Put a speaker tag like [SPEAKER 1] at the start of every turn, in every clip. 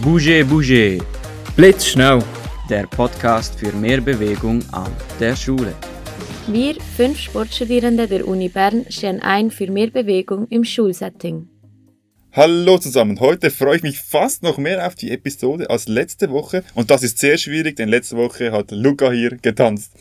[SPEAKER 1] Bouge Bouge. Blitzschnell. Der Podcast für mehr Bewegung an der Schule.
[SPEAKER 2] Wir, fünf Sportstudierende der Uni Bern, stehen ein für mehr Bewegung im Schulsetting.
[SPEAKER 3] Hallo zusammen, heute freue ich mich fast noch mehr auf die Episode als letzte Woche und das ist sehr schwierig, denn letzte Woche hat Luca hier getanzt.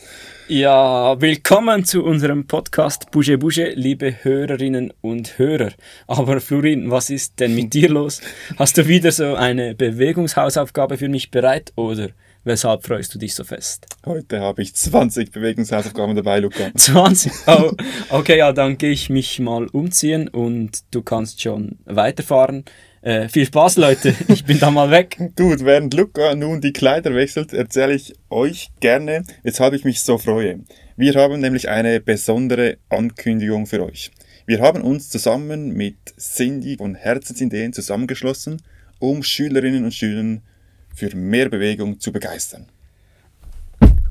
[SPEAKER 1] Ja, willkommen zu unserem Podcast Bouge Bouge, liebe Hörerinnen und Hörer. Aber Florin, was ist denn mit dir los? Hast du wieder so eine Bewegungshausaufgabe für mich bereit oder Weshalb freust du dich so fest?
[SPEAKER 3] Heute habe ich 20 Bewegungshausaufgaben dabei, Luca.
[SPEAKER 1] 20? Oh, okay, ja, dann gehe ich mich mal umziehen und du kannst schon weiterfahren. Äh, viel Spaß, Leute. Ich bin da mal weg.
[SPEAKER 3] Gut, während Luca nun die Kleider wechselt, erzähle ich euch gerne, weshalb ich mich so freue. Wir haben nämlich eine besondere Ankündigung für euch. Wir haben uns zusammen mit Cindy von Herzensideen zusammengeschlossen, um Schülerinnen und Schülern für mehr Bewegung zu begeistern.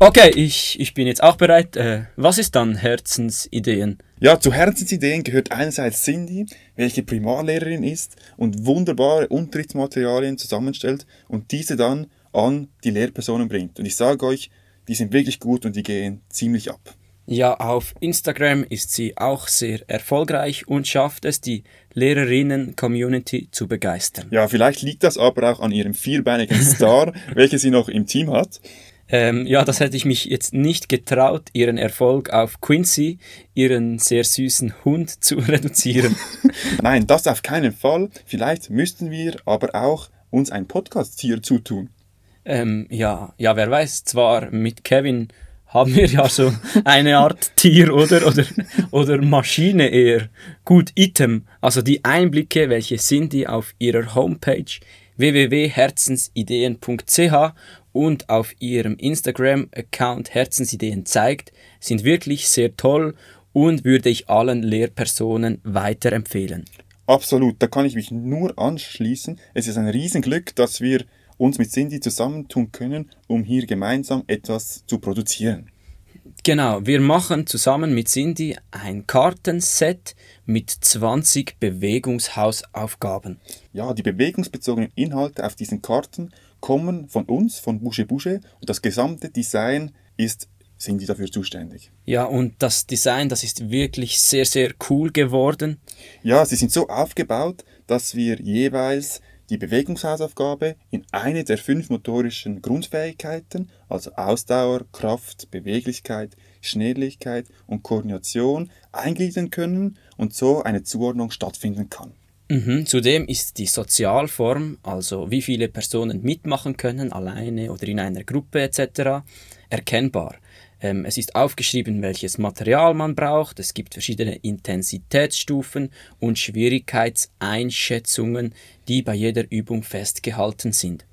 [SPEAKER 1] Okay, ich, ich bin jetzt auch bereit. Äh, was ist dann Herzensideen?
[SPEAKER 3] Ja, zu Herzensideen gehört einerseits Cindy, welche Primarlehrerin ist und wunderbare Unterrichtsmaterialien zusammenstellt und diese dann an die Lehrpersonen bringt. Und ich sage euch, die sind wirklich gut und die gehen ziemlich ab.
[SPEAKER 1] Ja, auf Instagram ist sie auch sehr erfolgreich und schafft es, die Lehrerinnen-Community zu begeistern.
[SPEAKER 3] Ja, vielleicht liegt das aber auch an ihrem vierbeinigen Star, welchen sie noch im Team hat.
[SPEAKER 1] Ähm, ja, das hätte ich mich jetzt nicht getraut, ihren Erfolg auf Quincy, ihren sehr süßen Hund, zu reduzieren.
[SPEAKER 3] Nein, das auf keinen Fall. Vielleicht müssten wir aber auch uns ein Podcast-Tier zutun.
[SPEAKER 1] Ähm, ja, ja, wer weiß, zwar mit Kevin haben wir ja so eine Art Tier oder, oder, oder Maschine eher. Gut, Item, also die Einblicke, welche Cindy auf ihrer Homepage www.herzensideen.ch und auf ihrem Instagram-Account Herzensideen zeigt, sind wirklich sehr toll und würde ich allen Lehrpersonen weiterempfehlen.
[SPEAKER 3] Absolut, da kann ich mich nur anschließen. Es ist ein Riesenglück, dass wir uns mit Cindy zusammentun können, um hier gemeinsam etwas zu produzieren.
[SPEAKER 1] Genau, wir machen zusammen mit Cindy ein Kartenset mit 20 Bewegungshausaufgaben.
[SPEAKER 3] Ja, die bewegungsbezogenen Inhalte auf diesen Karten kommen von uns, von Bouche Bouche und das gesamte Design ist Cindy dafür zuständig.
[SPEAKER 1] Ja, und das Design, das ist wirklich sehr, sehr cool geworden.
[SPEAKER 3] Ja, sie sind so aufgebaut, dass wir jeweils die Bewegungshausaufgabe in eine der fünf motorischen Grundfähigkeiten, also Ausdauer, Kraft, Beweglichkeit, Schnelligkeit und Koordination, eingliedern können und so eine Zuordnung stattfinden kann.
[SPEAKER 1] Mhm. Zudem ist die Sozialform, also wie viele Personen mitmachen können, alleine oder in einer Gruppe etc., erkennbar. Ähm, es ist aufgeschrieben, welches Material man braucht. Es gibt verschiedene Intensitätsstufen und Schwierigkeitseinschätzungen, die bei jeder Übung festgehalten sind.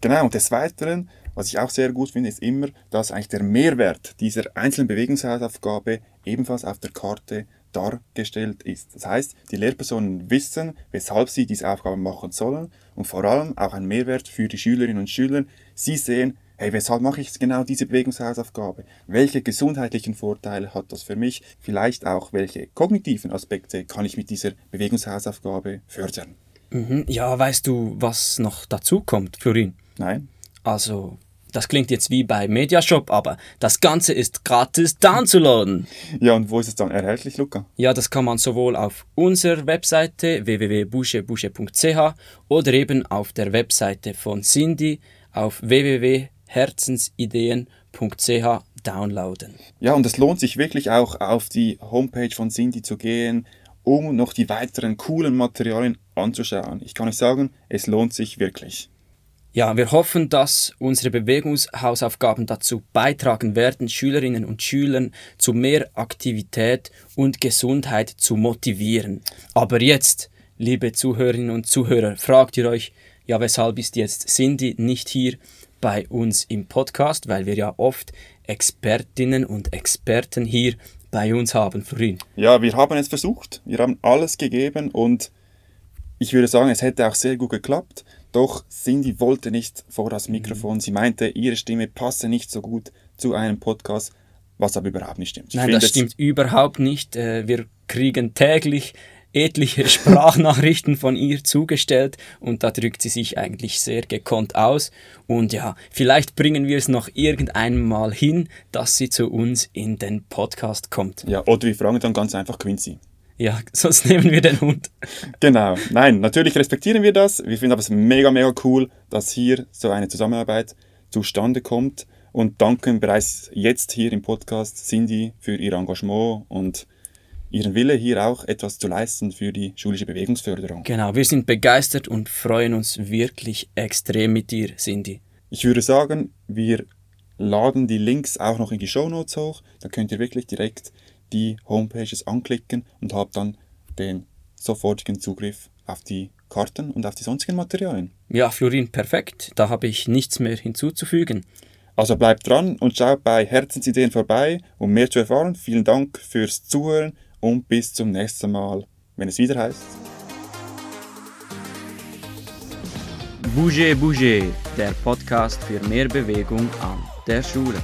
[SPEAKER 3] Genau, und des Weiteren, was ich auch sehr gut finde, ist immer, dass eigentlich der Mehrwert dieser einzelnen Bewegungshausaufgabe ebenfalls auf der Karte dargestellt ist. Das heißt, die Lehrpersonen wissen, weshalb sie diese Aufgabe machen sollen und vor allem auch ein Mehrwert für die Schülerinnen und Schüler. Sie sehen, hey, weshalb mache ich genau diese Bewegungshausaufgabe? Welche gesundheitlichen Vorteile hat das für mich? Vielleicht auch, welche kognitiven Aspekte kann ich mit dieser Bewegungshausaufgabe fördern?
[SPEAKER 1] Mhm. Ja, weißt du, was noch dazu kommt, Florin?
[SPEAKER 3] Nein.
[SPEAKER 1] Also, das klingt jetzt wie bei Mediashop, aber das Ganze ist gratis downzuladen.
[SPEAKER 3] Ja, und wo ist es dann erhältlich, Luca?
[SPEAKER 1] Ja, das kann man sowohl auf unserer Webseite www.buschebusche.ch oder eben auf der Webseite von Cindy auf www herzensideen.ch downloaden.
[SPEAKER 3] Ja, und es lohnt sich wirklich auch auf die Homepage von Cindy zu gehen, um noch die weiteren coolen Materialien anzuschauen. Ich kann euch sagen, es lohnt sich wirklich.
[SPEAKER 1] Ja, wir hoffen, dass unsere Bewegungshausaufgaben dazu beitragen werden, Schülerinnen und Schülern zu mehr Aktivität und Gesundheit zu motivieren. Aber jetzt, liebe Zuhörerinnen und Zuhörer, fragt ihr euch, ja, weshalb ist jetzt Cindy nicht hier? Bei uns im Podcast, weil wir ja oft Expertinnen und Experten hier bei uns haben, Florin.
[SPEAKER 3] Ja, wir haben es versucht, wir haben alles gegeben und ich würde sagen, es hätte auch sehr gut geklappt, doch Cindy wollte nicht vor das Mikrofon. Sie meinte, ihre Stimme passe nicht so gut zu einem Podcast, was aber überhaupt nicht stimmt.
[SPEAKER 1] Nein, das stimmt überhaupt nicht. Äh, wir kriegen täglich etliche Sprachnachrichten von ihr zugestellt und da drückt sie sich eigentlich sehr gekonnt aus. Und ja, vielleicht bringen wir es noch irgendeinmal hin, dass sie zu uns in den Podcast kommt.
[SPEAKER 3] Ja, oder wir fragen dann ganz einfach Quincy.
[SPEAKER 1] Ja, sonst nehmen wir den Hund.
[SPEAKER 3] Genau. Nein, natürlich respektieren wir das. Wir finden aber es mega, mega cool, dass hier so eine Zusammenarbeit zustande kommt und danken bereits jetzt hier im Podcast Cindy für ihr Engagement und ihren Wille hier auch etwas zu leisten für die schulische Bewegungsförderung.
[SPEAKER 1] Genau, wir sind begeistert und freuen uns wirklich extrem mit dir, Cindy.
[SPEAKER 3] Ich würde sagen, wir laden die Links auch noch in die Show Notes hoch. Da könnt ihr wirklich direkt die Homepages anklicken und habt dann den sofortigen Zugriff auf die Karten und auf die sonstigen Materialien.
[SPEAKER 1] Ja, Florin, perfekt. Da habe ich nichts mehr hinzuzufügen.
[SPEAKER 3] Also bleibt dran und schaut bei Herzensideen vorbei, um mehr zu erfahren. Vielen Dank fürs Zuhören und bis zum nächsten Mal, wenn es wieder heißt.
[SPEAKER 1] Bouger Bouger, der Podcast für mehr Bewegung an der Schule.